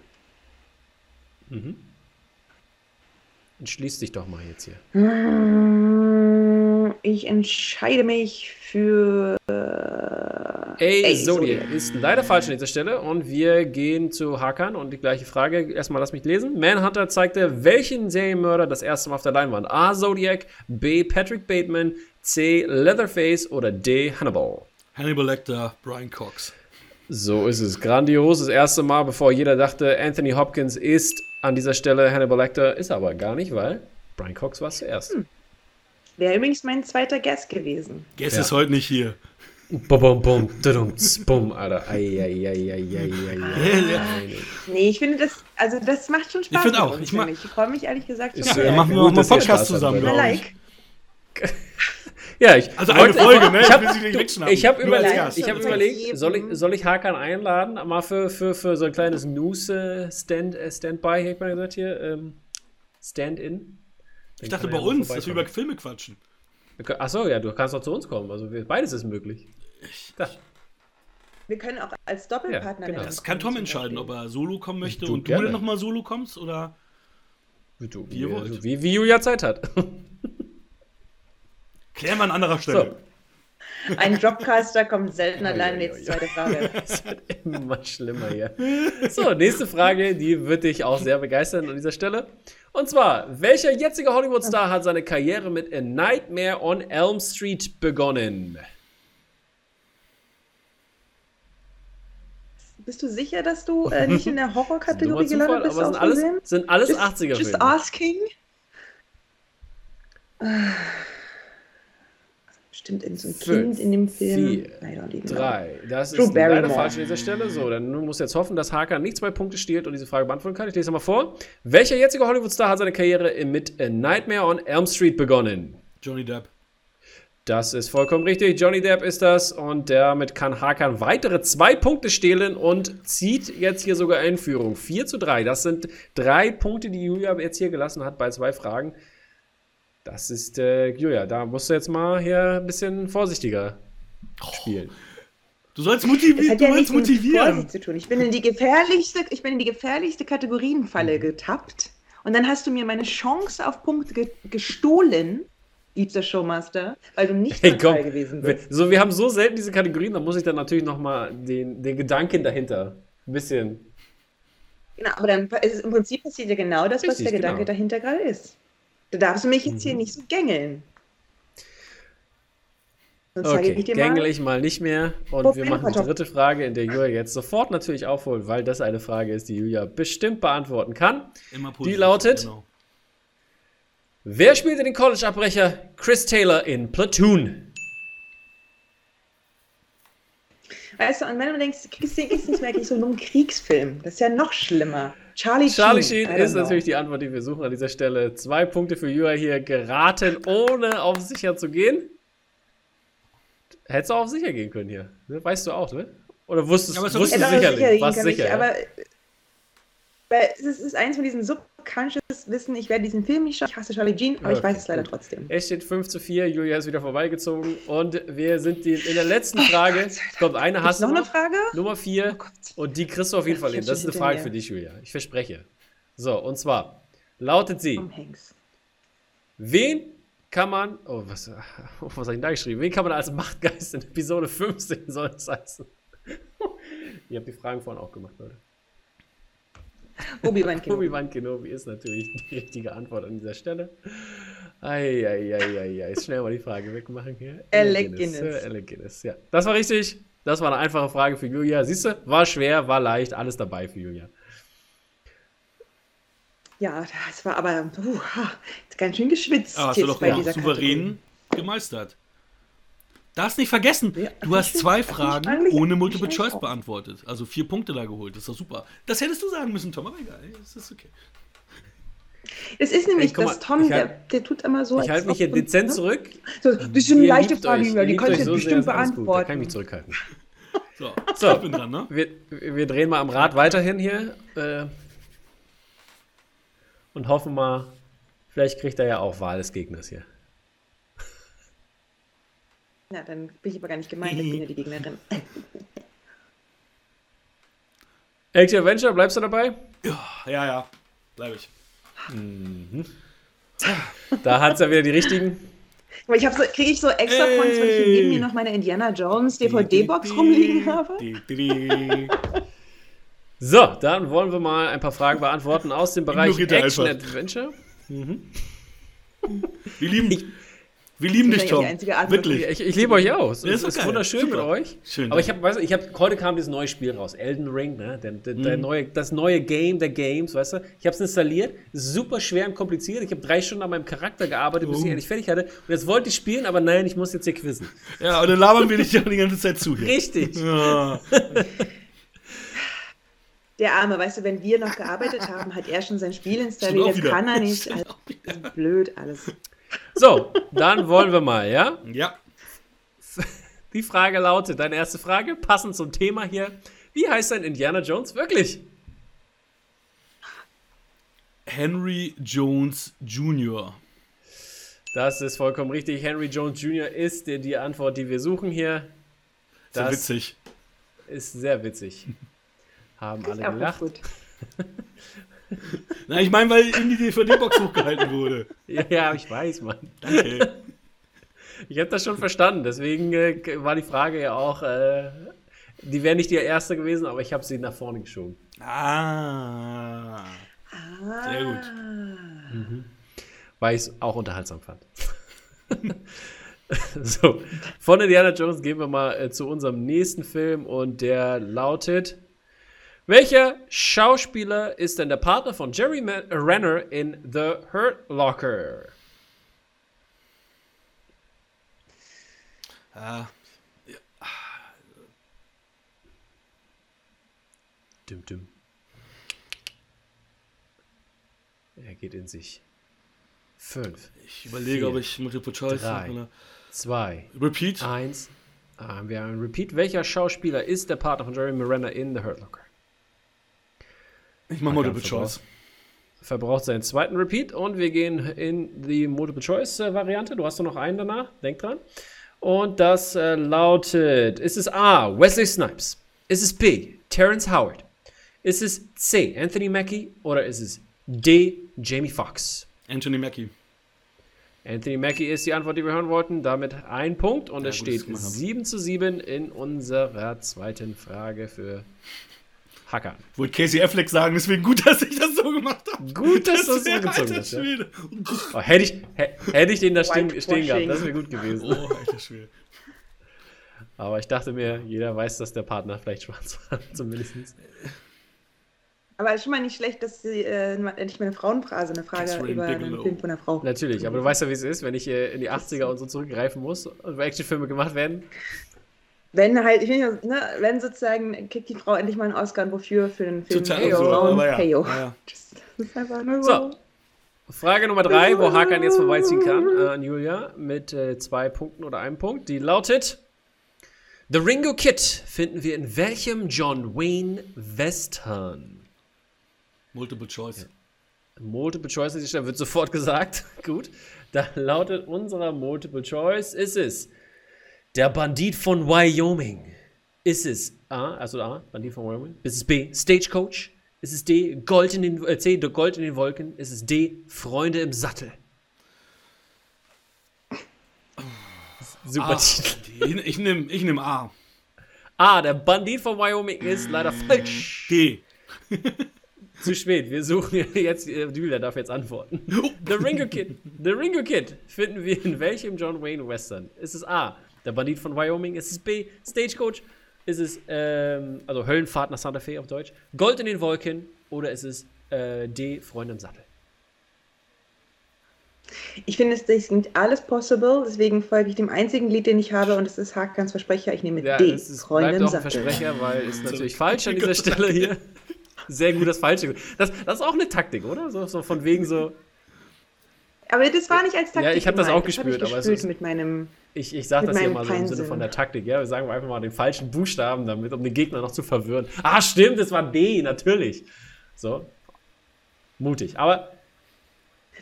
Entschließ dich doch mal jetzt hier. Hm, Ich entscheide mich für. A. Ey, Zodiac ist leider falsch an dieser Stelle und wir gehen zu Hakan und die gleiche Frage. Erstmal lass mich lesen. Manhunter zeigte welchen Serienmörder das erste Mal auf der Leinwand? A. Zodiac, B. Patrick Bateman, C. Leatherface oder D. Hannibal. Hannibal Lecter, Brian Cox. So ist es. Grandios. Das erste Mal, bevor jeder dachte, Anthony Hopkins ist an dieser Stelle Hannibal Lecter. Ist aber gar nicht, weil Brian Cox war es zuerst. Wäre übrigens mein zweiter Guest gewesen. Guess Ja. ist heute nicht hier. Bum, bum, tz, bum, Alter. Ei, ei, ei, ei, ei, ei, ei. Nee, ich finde das, also das macht schon Spaß. find mit auch. uns, Ich mag- finde Ich freue mich ehrlich gesagt Ist, schon äh, sehr. machen wir auch mal ihr Podcast zusammen, dabei. Na, glaub ich. like. Ja, ich Also eine Folge, ne? Ich Ich habe will sie nicht wegschnappen. ich hab überlegt, Gast. ich hab überlegt soll, ich, soll ich Hakan einladen, mal für, für, für so ein kleines News-Stand, äh, Standby, hätte man gesagt hier, ähm, Stand-in. Ich dachte bei uns, dass wir über Filme quatschen. Achso, ja, du kannst auch zu uns kommen, also beides ist möglich. Ja. Wir können auch als Doppelpartner. Ja, genau. Das kann Tom entscheiden, ob er solo kommen möchte Du, und du gerne. dann nochmal solo kommst oder. Wie, du, Wie ihr wie, wollt. wie, wie Julia Zeit hat. Klären wir an anderer Stelle. Ein Dropcaster kommt selten allein. Jetzt zweite Frage. Es wird immer schlimmer hier. So, nächste Frage, die wird dich auch sehr begeistern an dieser Stelle. Und zwar, welcher jetzige Hollywood-Star hat seine Karriere mit A Nightmare on Elm Street begonnen? Bist du sicher, dass du äh, nicht in der Horror-Kategorie Zufall, gelandet bist? aber sind alles, sind alles Just- 80er Just asking. Bestimmt in so ein Fünf, Kind in dem Film. vier, know. Drei. Das Drew ist leider Barrymore. falsch an dieser Stelle. So, dann muss jetzt hoffen, dass Hakan nicht zwei Punkte stiehlt und diese Frage beantworten kann. Ich lese mal vor. Welcher jetzige Hollywood-Star hat seine Karriere mit A Nightmare on Elm Street begonnen? Johnny Depp. Das ist vollkommen richtig. Johnny Depp ist das und damit kann Hakan weitere zwei Punkte stehlen und zieht jetzt hier sogar in Führung. 4 zu 3. Das sind drei Punkte, die Julia jetzt hier gelassen hat bei zwei Fragen. Das ist, äh, Julia, da musst du jetzt mal hier ein bisschen vorsichtiger spielen. Du sollst Das motivieren. hat Du ja nichts mit motivieren. Vorsicht zu tun. Ich bin in die gefährlichste, ich bin in die gefährlichste Kategorienfalle Mhm. getappt. Und dann hast du mir meine Chance auf Punkte ge gestohlen, liebster Showmaster, weil du nicht Hey, dabei komm. gewesen bist. So, wir haben so selten diese Kategorien, da muss ich dann natürlich nochmal den, den Gedanken dahinter ein bisschen. Genau, aber dann ist es im Prinzip passiert ja genau das, was Richtig, der Gedanke genau. dahinter gerade ist. Da darfst du mich jetzt Mhm. hier nicht so gängeln. Sonst Okay, ich dir gängel mal. ich mal nicht mehr. Und wir machen die dritte Frage, in der Julia jetzt sofort natürlich aufholt, weil das eine Frage ist, die Julia bestimmt beantworten kann. Immer Die lautet- Genau. Wer spielte den College-Abbrecher Chris Taylor in Platoon? Weißt du, und wenn du denkst, kriegst du ist nicht wirklich so nur ein Kriegsfilm. Das ist ja noch schlimmer. Charlie, Charlie Sheen, ist know. natürlich die Antwort, die wir suchen an dieser Stelle. Zwei Punkte für Julia hier geraten, ohne auf sicher zu gehen. Hättest du auch auf sicher gehen können hier. Ne? Weißt du auch, ne? Oder wusstest, Ja, wusstest du sicherlich? gehen Warst sicher, ich, ja? aber weil es ist eins von diesen subconscious Wissen, ich werde diesen Film nicht schauen, ich hasse Charlie Jean, aber ich Okay, weiß es leider trotzdem. Es steht 5 zu 4, Julia ist wieder vorbeigezogen und wir sind die, in der letzten Frage. Kommt eine hast du noch eine Frage? Nummer 4 Oh und die kriegst du auf jeden Fall ich hin. Das ist eine Frage für dich, Julia. Ich verspreche. So, und zwar lautet sie. Wen kann man, oh, was, oh, was habe ich denn da geschrieben? Wen kann man als Machtgeist in Episode 15 soll es heißen? Ihr habt die Fragen vorhin auch gemacht, Leute. Obi-Wan Kenobi. Obi-Wan Kenobi ist natürlich die richtige Antwort an dieser Stelle. Eieieiei. Schnell mal die Frage wegmachen hier. Alec Guinness, Guinness. Alec Guinness, ja. Das war richtig. Das war eine einfache Frage für Julia. Siehst du, war schwer, war leicht, alles dabei für Julia. Ja, das war aber uh, ha, ganz schön geschwitzt Ah, hast du jetzt doch bei ja, dieser souverän gemeistert. Darfst nicht vergessen, Ja, du hast zwei Fragen eigentlich- ohne Multiple Choice auch. beantwortet. Also vier Punkte da geholt. Das ist doch super. Das hättest du sagen müssen, Tom, aber egal. Das ist okay. Es ist nämlich, Ey, guck dass Tom, ich der, halt- der tut immer so. Ich halte mich hier dezent ne? zurück. So, das ist eine Ihr leichte Frage, euch, ihr die euch du so sehr, bestimmt ist alles gut. Da kann ich mich beantworten. zurückhalten. So, So. ich bin dran, ne? Wir, wir drehen mal am Rad weiterhin hier. Äh, und hoffen mal, vielleicht kriegt er ja auch Wahl des Gegners hier. Ja, dann bin ich aber gar nicht gemeint, ich bin ja die Gegnerin. Action Adventure, bleibst du dabei? Ja, ja. Bleib ich. Da hat es ja wieder die richtigen. Aber ich habe so, kriege ich so extra Points, weil ich hier neben mir noch meine Indiana Jones DVD-Box rumliegen habe? So, dann wollen wir mal ein paar Fragen beantworten aus dem Bereich er Action einfach. Adventure. Wir lieben, wir lieben dich, Tom. die einzige Art, Wirklich. Ich, ich liebe euch auch. Es Ja, ist ist, doch ist wunderschön Super. mit euch. Schön. Aber ich habe, weißt du, ich habe, heute kam dieses neue Spiel raus, Elden Ring, ne? Der, der, der Mhm. neue, das neue Game der Games, weißt du? Ich habe es installiert, super schwer und kompliziert. Ich habe drei Stunden an meinem Charakter gearbeitet, bis ich Oh. endlich fertig hatte. Und jetzt wollte ich spielen, aber nein, ich muss jetzt hier quizzen. Ja, und dann labern wir dich ja die ganze Zeit zu hier. Richtig. Ja. Der Arme, weißt du, wenn wir noch gearbeitet haben, hat er schon sein Spiel installiert, kann er nicht. Also, das ist blöd alles. So, dann wollen wir mal, ja? ja. Die Frage lautet, deine erste Frage, passend zum Thema hier. Wie heißt denn Indiana Jones wirklich? Henry Jones Jr. Das ist vollkommen richtig. Henry Jones Jr. ist die, die Antwort, die wir suchen hier. Sehr Das witzig. ist sehr witzig. Haben alle Ist gelacht. Na, ich meine, weil in die DVD-Box hochgehalten wurde. Ja, ja, ich weiß, Mann. Danke. Ich habe das schon verstanden. Deswegen äh, war die Frage ja auch, äh, die wäre nicht die erste gewesen, aber ich habe sie nach vorne geschoben. Ah. Sehr gut. Ah. weil ich es auch unterhaltsam fand. so, von Indiana Jones gehen wir mal äh, zu unserem nächsten Film und der lautet: Welcher Schauspieler ist denn der Partner von Jerry Renner in The Hurt Locker? Ah. Dum, dum. Er geht in sich. Fünf, Ich überlege, Vier, ob ich Multiple Choice drei. mache. zwei, Repeat. Eins. Ah, wir haben ein Repeat. Welcher Schauspieler ist der Partner von Jeremy Renner in The Hurt Locker? Ich mache Hat Multiple Choice. Verbraucht seinen zweiten Repeat und wir gehen in die Multiple Choice äh, Variante. Du hast doch noch einen danach. Denk dran. Und das äh, lautet: Ist es A. Wesley Snipes? Ist es B. Terrence Howard? Ist es C. Anthony Mackie? Oder ist es D. Jamie Foxx? Anthony Mackie. Anthony Mackie ist die Antwort, die wir hören wollten. Damit ein Punkt und Ja, es steht das kann man haben. 7 zu 7 in unserer zweiten Frage für Hacker. Wollte Casey Affleck sagen, deswegen gut, dass ich das so gemacht habe. Gut, dass du das wär- zurückgezogen alter hast. Ja. Oh, hätte, ich, hä- hätte ich den da stehen, stehen gehabt, das wäre gut gewesen. Oh, alter Schwede. Aber ich dachte mir, jeder weiß, dass der Partner vielleicht schwarz war, zumindest. Aber schon mal nicht schlecht, dass sie äh, endlich mal eine Frauenphrase, eine Frage Catherine über einen Bigelow. Film von einer Frau. Natürlich, aber du weißt ja, wie es ist, wenn ich äh, in die 80er und so zurückgreifen muss und Actionfilme gemacht werden. Wenn halt, ich finde, ne, wenn sozusagen kriegt die Frau endlich mal einen Oscar und wofür für den Film Total Heyo. absurd, aber ja. Heyo. Ja, ja. Das ist einfach nur So. so. Frage Nummer drei, wo Hakan jetzt vorbeiziehen kann äh, an Julia mit äh, zwei Punkten oder einem Punkt. Die lautet: The Ringo Kid finden wir in welchem John Wayne Western? Multiple Choice. Multiple Choice an dieser Stelle wird sofort gesagt. Gut. Da lautet unserer Multiple Choice: Ist es der Bandit von Wyoming? Ist es A, also A, Bandit von Wyoming? Ist es B, Stagecoach? Ist es D, Gold in den, äh, C, Gold in den Wolken? Ist es D, Freunde im Sattel? Super Ah, Titel. ich ich nehme ich nehm A. A, der Bandit von Wyoming ist leider falsch. D. Zu spät, wir suchen jetzt, äh, Julia darf jetzt antworten. The Ringo Kid. The Ringo Kid finden wir in welchem John Wayne Western? Ist es A, der Bandit von Wyoming? Ist es B, Stagecoach? Ist es, ähm, also Höllenfahrt nach Santa Fe auf Deutsch? Gold in den Wolken? Oder ist es äh, D, Freunde im Sattel? Ich finde, es das klingt alles possible, deswegen folge ich dem einzigen Lied, den ich habe, und das ist Hakans Versprecher. Ich nehme Ja, D. es ist, Freunde bleibt im auch ein Sattel. Versprecher, weil ist natürlich falsch an dieser Stelle hier. Sehr gut, das Falsche. Das, das ist auch eine Taktik, oder? So, so von wegen so, Aber das war nicht als Taktik. Ja, ich hab das auch gespürt, ich aber es gespürt ist- mit meinem. Ich, ich sage das hier mal so im Sinne von der Taktik, ja. Wir sagen einfach mal den falschen Buchstaben damit, um den Gegner noch zu verwirren. Ah, stimmt, es war D, natürlich. So. Mutig. Aber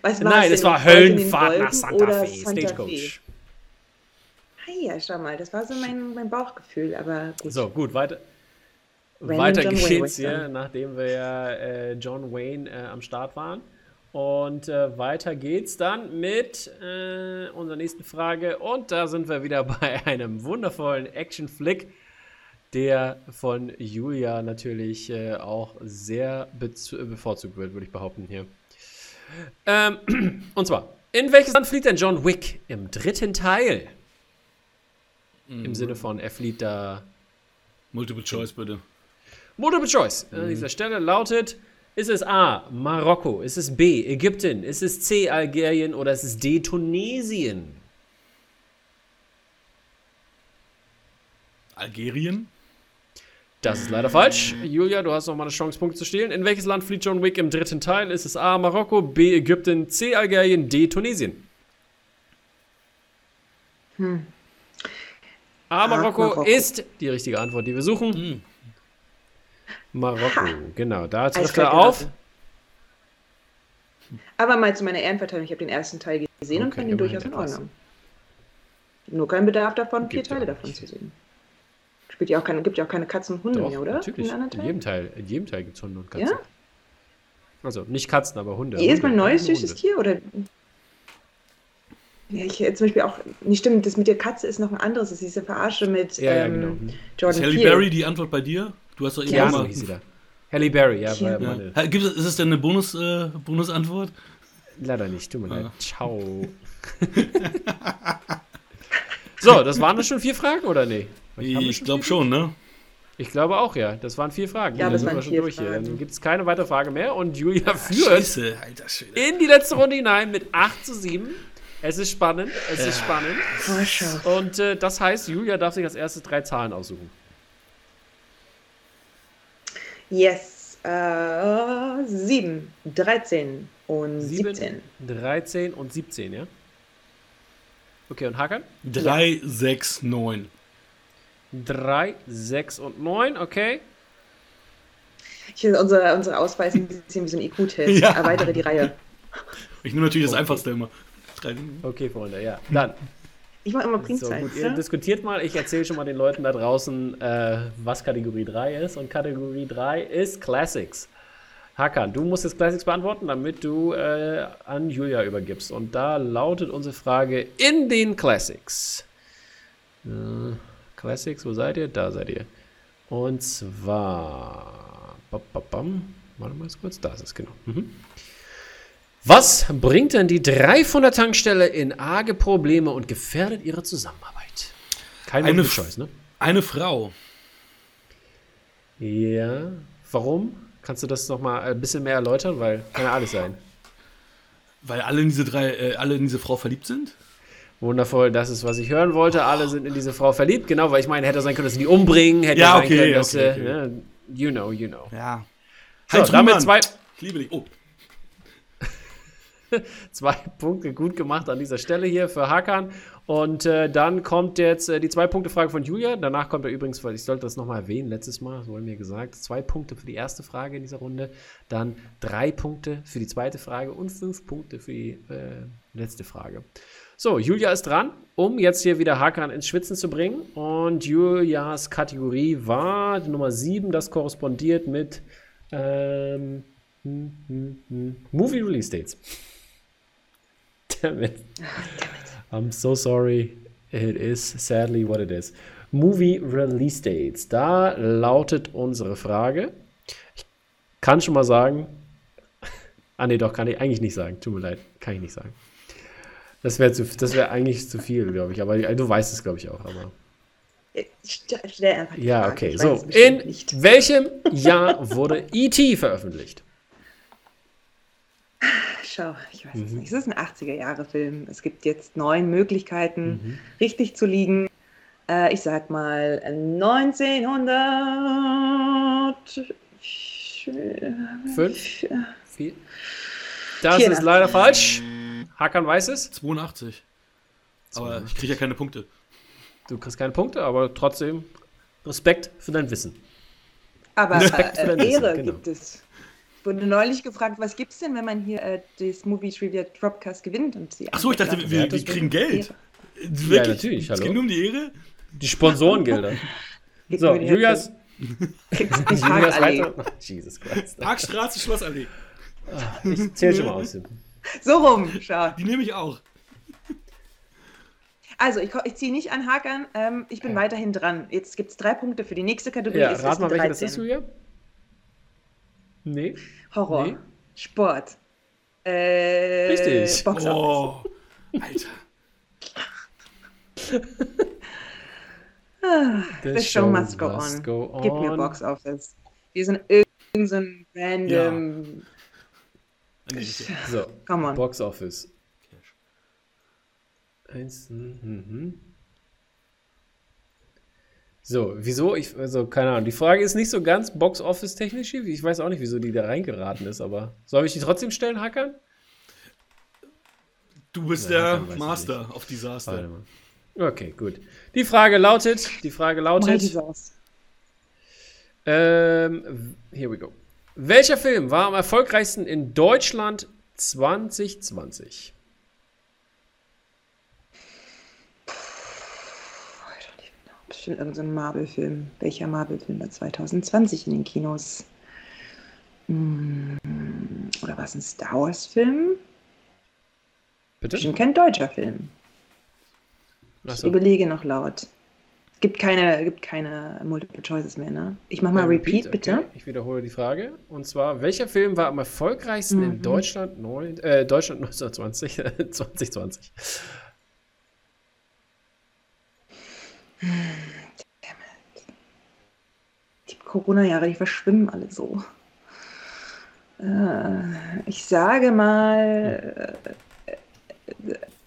Was war nein, es war Höllenfahrt nach Santa Fe, Santa Stagecoach. Ah ja, schau mal, das war so mein, mein Bauchgefühl, aber gut. So, gut, weiter. Random weiter geht's hier, nachdem wir ja äh, John Wayne äh, am Start waren. Und äh, weiter geht's dann mit äh, unserer nächsten Frage. Und da sind wir wieder bei einem wundervollen Action-Flick, der von Julia natürlich äh, auch sehr bez- bevorzugt wird, würde ich behaupten hier. Ähm, und zwar, in welches Land flieht denn John Wick im dritten Teil? Im Sinne von, er flieht da Multiple Choice, bitte. Multiple Choice an dieser Stelle lautet: Ist es A. Marokko? Ist es B. Ägypten? Ist es C. Algerien? Oder ist es D. Tunesien? Algerien? Das ist leider falsch. Julia, du hast noch mal eine Chance, Punkte zu stehlen. In welches Land flieht John Wick im dritten Teil? Ist es A. Marokko? B. Ägypten? C. Algerien? D. Tunesien? A. Marokko, Marokko. ist die richtige Antwort, die wir suchen. Hm. Marokko, Ha. genau. Da trifft er auf. gelassen. Aber mal zu meiner Ehrenverteidigung, ich habe den ersten Teil gesehen und Okay, fand ihn immerhin durchaus in. Ordnung. Nur kein Bedarf davon, vier Teile davon nicht. zu sehen. Spielt ja auch keine, gibt ja auch keine Katzen und Hunde Doch, mehr, oder? natürlich. In, In jedem? Teil, in jedem Teil gibt es Hunde und Katzen. Ja? Also nicht Katzen, aber Hunde. Jedes Mal ein Hunde, neues Hunde. süßes Tier oder. Ja, ich äh, zum Beispiel auch. Nicht stimmt, das mit der Katze ist noch ein anderes. Das ist diese Verarsche mit Ja, ja, ähm, genau. Ist Jordan Halle Peele. Berry die Antwort bei dir? Du hast doch eben Ja, Ja. so hieß sie da. Halle Berry, ja, Ja. meine. Ja. Ist es denn eine Bonus, äh, Bonusantwort? Leider nicht, tut mir Ja. leid. Ciao. so, das waren das schon vier Fragen, oder nee? Ich glaube schon, ne? Ich glaube auch, ja. Das waren vier Fragen. Ja, Dann das sind waren wir schon durch hier. Fragen. Dann gibt es keine weitere Frage mehr und Julia führt Scheiße, in die letzte Runde hinein mit 8 zu 7. Es ist spannend, es ist spannend. Und äh, das heißt, Julia darf sich als erstes drei Zahlen aussuchen. Yes. Äh, 7, 13 und 7, 17. 13 und 17, ja? Okay, und Hakan? 3, 6, 9. 3, 6 und 9, okay. Ich finde, unsere, unsere Auswahl ist ein bisschen wie so ein IQ-Test. Ja. Erweitere die Reihe. Ich nehme natürlich das einfachste immer. Okay, Freunde, ja. Dann, Ich mache immer So, Primzeit. gut, ihr diskutiert mal. Ich erzähle schon mal den Leuten da draußen, äh, was Kategorie 3 ist. Und Kategorie 3 ist Classics. Hakan, du musst jetzt Classics beantworten, damit du äh, an Julia übergibst. Und da lautet unsere Frage in den Classics. Äh, Classics, wo seid ihr? Da seid ihr. Und zwar. Bam, bam, bam. Warte mal kurz. Da ist es, genau. Mhm. Was bringt denn die 3 von der Tankstelle in arge Probleme und gefährdet ihre Zusammenarbeit? Kein Eine Choice, ne? Eine Frau. Ja. Warum? Kannst du das noch mal ein bisschen mehr erläutern? Weil kann ja alles sein. Weil alle in diese drei, äh, alle in diese Frau verliebt sind? Wundervoll, das ist, was ich hören wollte. Alle sind in diese Frau verliebt. Genau, weil ich meine, hätte sein können, dass sie die umbringen. Hätte Ja, sein okay, können, dass okay, sie, ne, You know, you know. Ja. So, damit zwei, Ich liebe dich. Oh, zwei Punkte gut gemacht an dieser Stelle hier für Hakan. Und äh, dann kommt jetzt äh, die Zwei-Punkte-Frage von Julia. Danach kommt er übrigens, ich sollte das nochmal erwähnen, letztes Mal, so wurde mir gesagt, zwei Punkte für die erste Frage in dieser Runde, dann drei Punkte für die zweite Frage und fünf Punkte für die äh, letzte Frage. So, Julia ist dran, um jetzt hier wieder Hakan ins Schwitzen zu bringen. Und Julias Kategorie war die Nummer 7, das korrespondiert mit ähm, hm, hm, hm, Movie Release Dates. Damn it. I'm so sorry. It is sadly what it is. Movie Release Dates. Da lautet unsere Frage. Ich kann schon mal sagen. Ah, nee, doch, kann ich eigentlich nicht sagen. Tut mir leid, kann ich nicht sagen. Das wäre wär eigentlich zu viel, glaube ich. Aber äh, du weißt es, glaube ich, auch. Aber Stell stell einfach die ja, Frage. okay. Ich So, in nicht. welchem Jahr wurde E.T. veröffentlicht? Schau, ich weiß Mhm. es nicht. Es ist ein 80er-Jahre-Film. Es gibt jetzt neun Möglichkeiten, Mhm. richtig zu liegen. Äh, ich sag mal 1900. Fünf? Vier. Das ist 84. leider falsch. Hakan weiß es. 82. Aber ich kriege ja keine Punkte. Du kriegst keine Punkte, aber trotzdem Respekt für dein Wissen. Aber Respekt für äh, dein Wissen, Ehre genau. gibt es. Ich wurde neulich gefragt, was gibt es denn, wenn man hier äh, das Movie Trivia Dropcast gewinnt? Und sie Achso, ich dachte, wir, wir das kriegen Geld. Ehre. Wirklich? natürlich, Es hallo. geht nur um die Ehre? Die Sponsorengelder. So, Julias. Nicht Julias weiter. Jesus Christ. Parkstraße, Schlossallee. Ich zähle schon mal aus. So rum, schau. Die nehme ich auch. Also, ich, ich ziehe nicht an Hakan. Ähm, ich bin weiterhin dran. Jetzt gibt es drei Punkte für die nächste Kategorie. Ja, Es rat mal, welche das 13. ist, Julia. Nee. Horror. Nee. Sport. Äh, Richtig. Boxer. Oh, Alter. The show must go on. go Gib mir on. Box Office. Wir sind irgendein so ein random. Nee, nicht so. Come on. Box Office. Eins, mhm. So, wieso? Ich, also, keine Ahnung. Die Frage ist nicht so ganz Box Office technisch. hier. Ich weiß auch nicht, wieso die da reingeraten ist, aber soll ich die trotzdem stellen, Hackern? Du bist Ja, der Master of Warte Disaster. Okay, gut. Die Frage lautet, die Frage lautet, ähm, here we go. Welcher Film war am erfolgreichsten in Deutschland 2020? Bestimmt irgendein so Marvel-Film. Welcher Marvel-Film war 2020 in den Kinos? Hm, Oder war es ein Star Wars-Film? Bitte? Bestimmt kein deutscher Film. Ich Achso. überlege noch laut. Es gibt keine, gibt keine Multiple Choices mehr, ne? Ich mach mal Äh, Repeat, bitte. Okay. Ich wiederhole die Frage. Und zwar, welcher Film war am erfolgreichsten in Mhm. Deutschland, neun, äh, Deutschland 1920, 2020? Die Corona-Jahre, die verschwimmen alle so. Äh, ich sage mal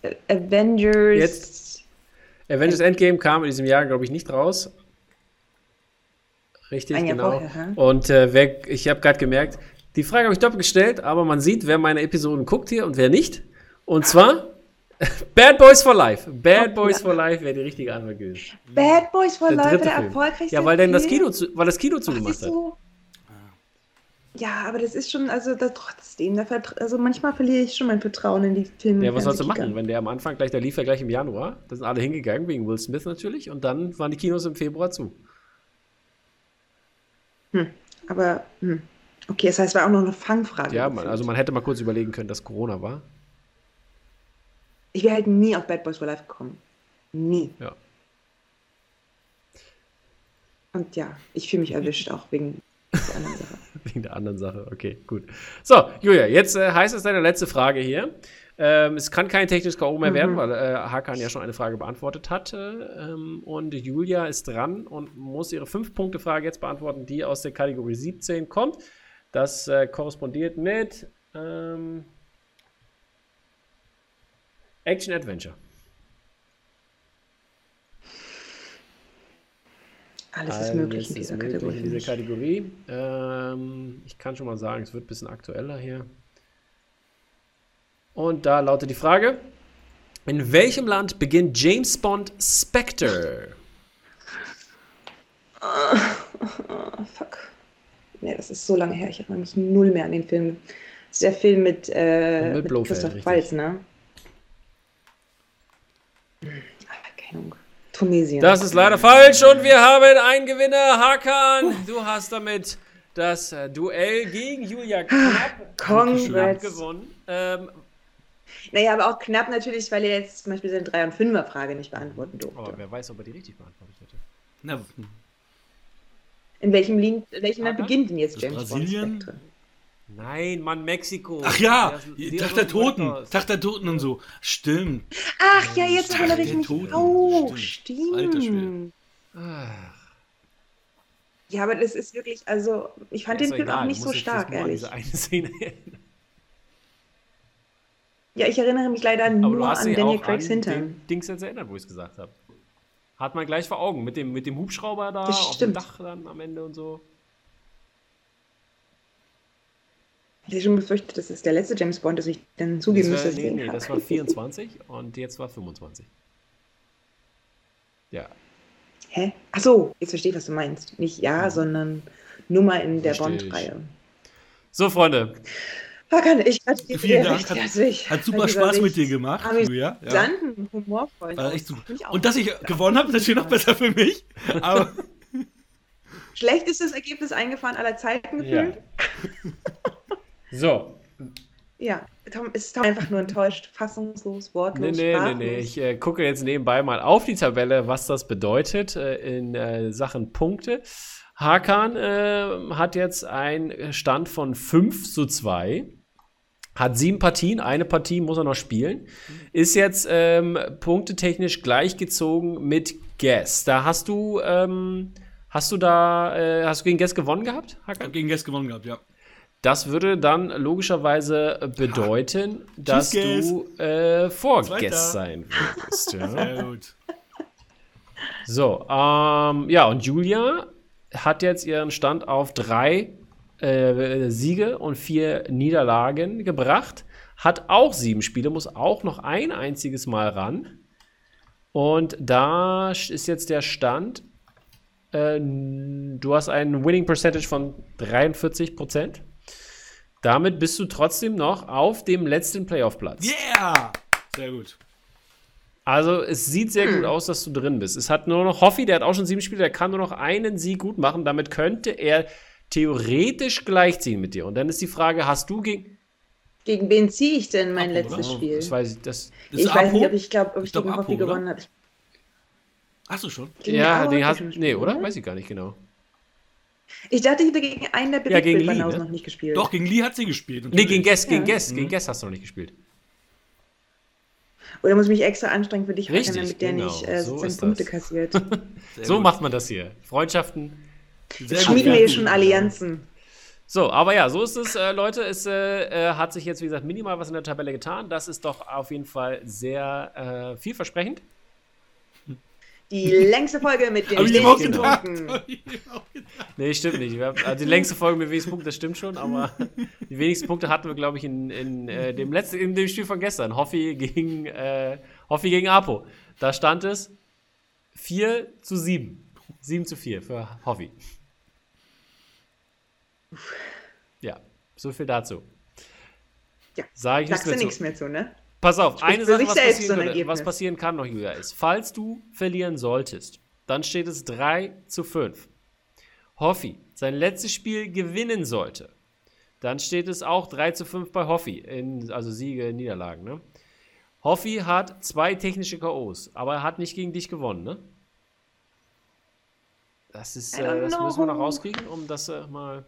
äh, Avengers. Jetzt. Avengers Endgame kam in diesem Jahr, glaube ich, nicht raus. Richtig, Ein genau. vorher? Und äh, wer, ich habe gerade gemerkt, die Frage habe ich doppelt gestellt, aber man sieht, wer meine Episoden guckt hier und wer nicht. Und zwar Bad Boys for Life. Bad Oh, Boys for Life wäre die richtige Antwort gewesen. Bad Boys for Der Life, dritte der erfolgreichste Ja, weil dann das? Kino, zu, weil das Kino Ach, zugemacht siehst hat. Ja, aber das ist schon, also da trotzdem, da also manchmal verliere ich schon mein Vertrauen in die Filme. Ja, was sollst du machen, wenn der am Anfang gleich, der lief ja gleich im Januar, da sind alle hingegangen, wegen Will Smith natürlich, und dann waren die Kinos im Februar zu. Hm, aber, hm. okay, das heißt, es war auch noch eine Fangfrage. Ja, man, also man hätte mal kurz überlegen können, dass Corona war. Ich wäre halt nie auf Bad Boys for Life gekommen. Nie. Ja. Und ja, ich fühle mich erwischt auch wegen der anderen Sache. wegen der anderen Sache, okay, gut. So, Julia, jetzt äh, heißt es deine letzte Frage hier. Ähm, es kann kein technisches K.O. mehr mhm. werden, weil äh, Hakan ja schon eine Frage beantwortet hatte. Ähm, und Julia ist dran und muss ihre 5-Punkte-Frage jetzt beantworten, die aus der Kategorie 17 kommt. Das äh, korrespondiert mit ähm, Action Adventure. Alles ist möglich in dieser möglich Kategorie. In dieser Kategorie. Ähm, ich kann schon mal sagen, es wird ein bisschen aktueller hier. Und da lautet die Frage: In welchem Land beginnt James Bond Spectre? Oh, oh, fuck. Nee, das ist so lange her. Ich erinnere mich null mehr an den Film. Das ist der Film mit, äh, mit, mit Christoph Waltz, ne? Ahnung. Tunesien. Das ist leider falsch und wir haben einen Gewinner. Hakan, du hast damit das äh, Duell gegen Julia Knapp, knapp gewonnen. Ähm, naja, aber auch knapp natürlich, weil er jetzt zum Beispiel seine 3- und 5er-Frage nicht beantworten durfte. Aber wer weiß, ob er die richtig beantwortet hätte. Na, in welchem, Link, welchem Land beginnt denn jetzt James Brasilien? Bond? Nein, Mann, Mexiko. Ach ja, der Tag der Toten. Tag der Toten und so. Stimmt. Ach ja, jetzt erinnere ich mich. Toten. Oh, stimmt. stimmt. Alter Schwede. Ja, aber das ist wirklich, also, ich fand ja, den Film egal. auch nicht so stark, ehrlich. Diese eine Szene ja, ich erinnere mich leider aber nur an Daniel Craigs Hintern. Dings jetzt erinnert, wo ich es gesagt habe. Hat man gleich vor Augen, mit dem, mit dem Hubschrauber da auf dem Dach dann am Ende und so. Ich hätte schon befürchtet, dass es der letzte James Bond ist, ich dann zugeben das müsste. Nee, nee, das war 24 und jetzt war 25. Ja. Hä? Achso, jetzt verstehe ich, was du meinst. Nicht ja, mhm. sondern Nummer in der Bond-Reihe. So, Freunde. Hakan, ich gratuliere Vielen Dank. Hat, hat super Spaß mit dir gemacht, Julia. Ja. humorvoll. War echt super. Und dass ich gewonnen habe, ist natürlich noch besser für mich. Aber Schlechtestes Ergebnis eingefahren aller Zeiten gefühlt. Ja. So. Ja, Tom ist Tom einfach nur enttäuscht, fassungslos, wortlos. Nee, nee, sprachlos. nee, nee. Ich äh, gucke jetzt nebenbei mal auf die Tabelle, was das bedeutet äh, in äh, Sachen Punkte. Hakan äh, hat jetzt einen Stand von 5 zu 2. Hat sieben Partien, eine Partie muss er noch spielen. Ist jetzt ähm, punktetechnisch gleichgezogen mit Guess. Da hast du, ähm, hast du da, äh, hast du gegen Guess gewonnen gehabt? Hakan? Gegen Guess gewonnen gehabt, ja. Das würde dann logischerweise bedeuten, dass du äh, vor Guest sein würdest. Ja. Sehr gut. So, ähm, ja, und Julia hat jetzt ihren Stand auf drei äh, Siege und vier Niederlagen gebracht. Hat auch sieben Spiele, muss auch noch ein einziges Mal ran. Und da ist jetzt der Stand. Äh, du hast einen Winning Percentage von 43 Prozent. Damit bist du trotzdem noch auf dem letzten Playoff-Platz. Yeah! Sehr gut. Also es sieht sehr gut aus, dass du drin bist. Es hat nur noch Hoffi, der hat auch schon sieben Spiele, der kann nur noch einen Sieg gut machen. Damit könnte er theoretisch gleichziehen mit dir. Und dann ist die Frage, hast du gegen... Gegen wen ziehe ich denn mein Apo, letztes oder? Spiel? Das weiß ich, das ich weiß Apo? nicht, ob ich glaube, ob ich, ich gegen Hoffi gewonnen habe. Hast du schon? Gegen ja, den hast du. Nee, oder? Weiß ich gar nicht genau. Ich dachte, ich hätte gegen einen der ja, gegen Lee, ne? noch nicht gespielt. Doch, gegen Lee hat sie gespielt. Natürlich. Nee, gegen Guest, gegen ja. Guest, gegen mhm. Guest hast du noch nicht gespielt. Oder muss ich mich extra anstrengen für dich, Richtig, damit der genau. nicht äh, so Punkte kassiert. so gut. macht man das hier. Freundschaften. Schmieden wir hier schon Allianzen. So, aber ja, so ist es, äh, Leute. Es äh, äh, hat sich jetzt, wie gesagt, minimal was in der Tabelle getan. Das ist doch auf jeden Fall sehr äh, vielversprechend. Die längste Folge mit den wenigsten Punkten. nee, stimmt nicht. Also die längste Folge mit wenigsten Punkten, das stimmt schon, aber die wenigsten Punkte hatten wir, glaube ich, in, in, äh, dem letzten, in dem Spiel von gestern. Hoffi gegen, äh, Hoffi gegen Apo. Da stand es 4 zu 7. 7 zu 4 für Hoffi. Ja, so viel dazu. Ja, Sag ich sagst du nichts mehr zu, ne? Pass auf, eine Sache, was passieren, würde, was passieren kann noch, Julia, ist, falls du verlieren solltest, dann steht es 3 zu 5. Hoffi sein letztes Spiel gewinnen sollte, dann steht es auch 3 zu 5 bei Hoffi, in, also Siege, Niederlagen, ne? Hoffi hat zwei technische K.O.s, aber er hat nicht gegen dich gewonnen, ne? Das ist, äh, das müssen wir noch rauskriegen, um das äh, mal.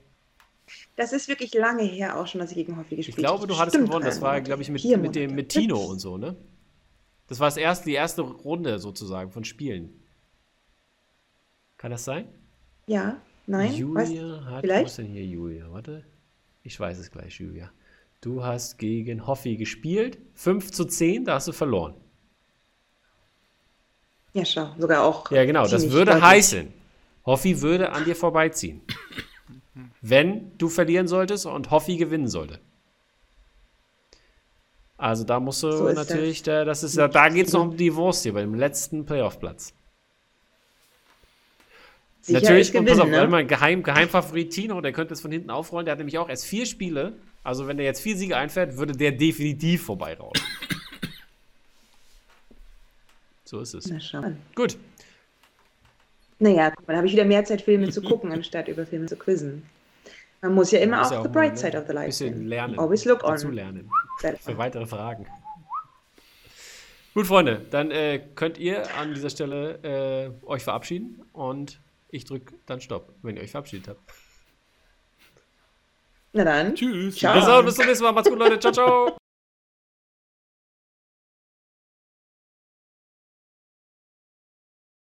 Das ist wirklich lange her auch schon, dass ich gegen Hoffi gespielt Ich glaube, du hattest gewonnen. Das drei war, glaube ich, mit, mit, dem, mit Tino und so, ne? Das war das erste, die erste Runde sozusagen von Spielen. Kann das sein? Ja, nein, was? Julia hat. vielleicht? Wo ist denn hier Julia? Warte. Ich weiß es gleich, Julia. Du hast gegen Hoffi gespielt. 5 zu 10, da hast du verloren. Ja, schau, sogar auch. Ja, genau. Das würde deutlich. heißen, Hoffi würde an dir vorbeiziehen. Wenn du verlieren solltest und Hoffi gewinnen sollte. Also da musst du So natürlich, da, das ist ja, da geht es noch um die Wurst hier beim letzten Playoff-Platz. Sicher Natürlich, ist und pass auf, gewinnen, ne? mein Geheim, Geheimfavorit Tino, der könnte es von hinten aufrollen, der hat nämlich auch erst vier Spiele. Also wenn der jetzt vier Siege einfährt, würde der definitiv vorbeirauschen. so ist es. Na. Gut. Naja, guck mal, da habe ich wieder mehr Zeit, Filme zu gucken, anstatt über Filme zu quizzen. Man muss ja immer Muss auch the bright side of the light Bisschen lernen. Always look Dazu on. lernen. Für weitere Fragen. Gut, Freunde, dann äh, könnt ihr an dieser Stelle äh, euch verabschieden und ich drücke dann Stopp, wenn ihr euch verabschiedet habt. Na dann. Tschüss. Ciao. Bis, dann, bis zum nächsten Mal. Macht's gut, Leute. Ciao, ciao.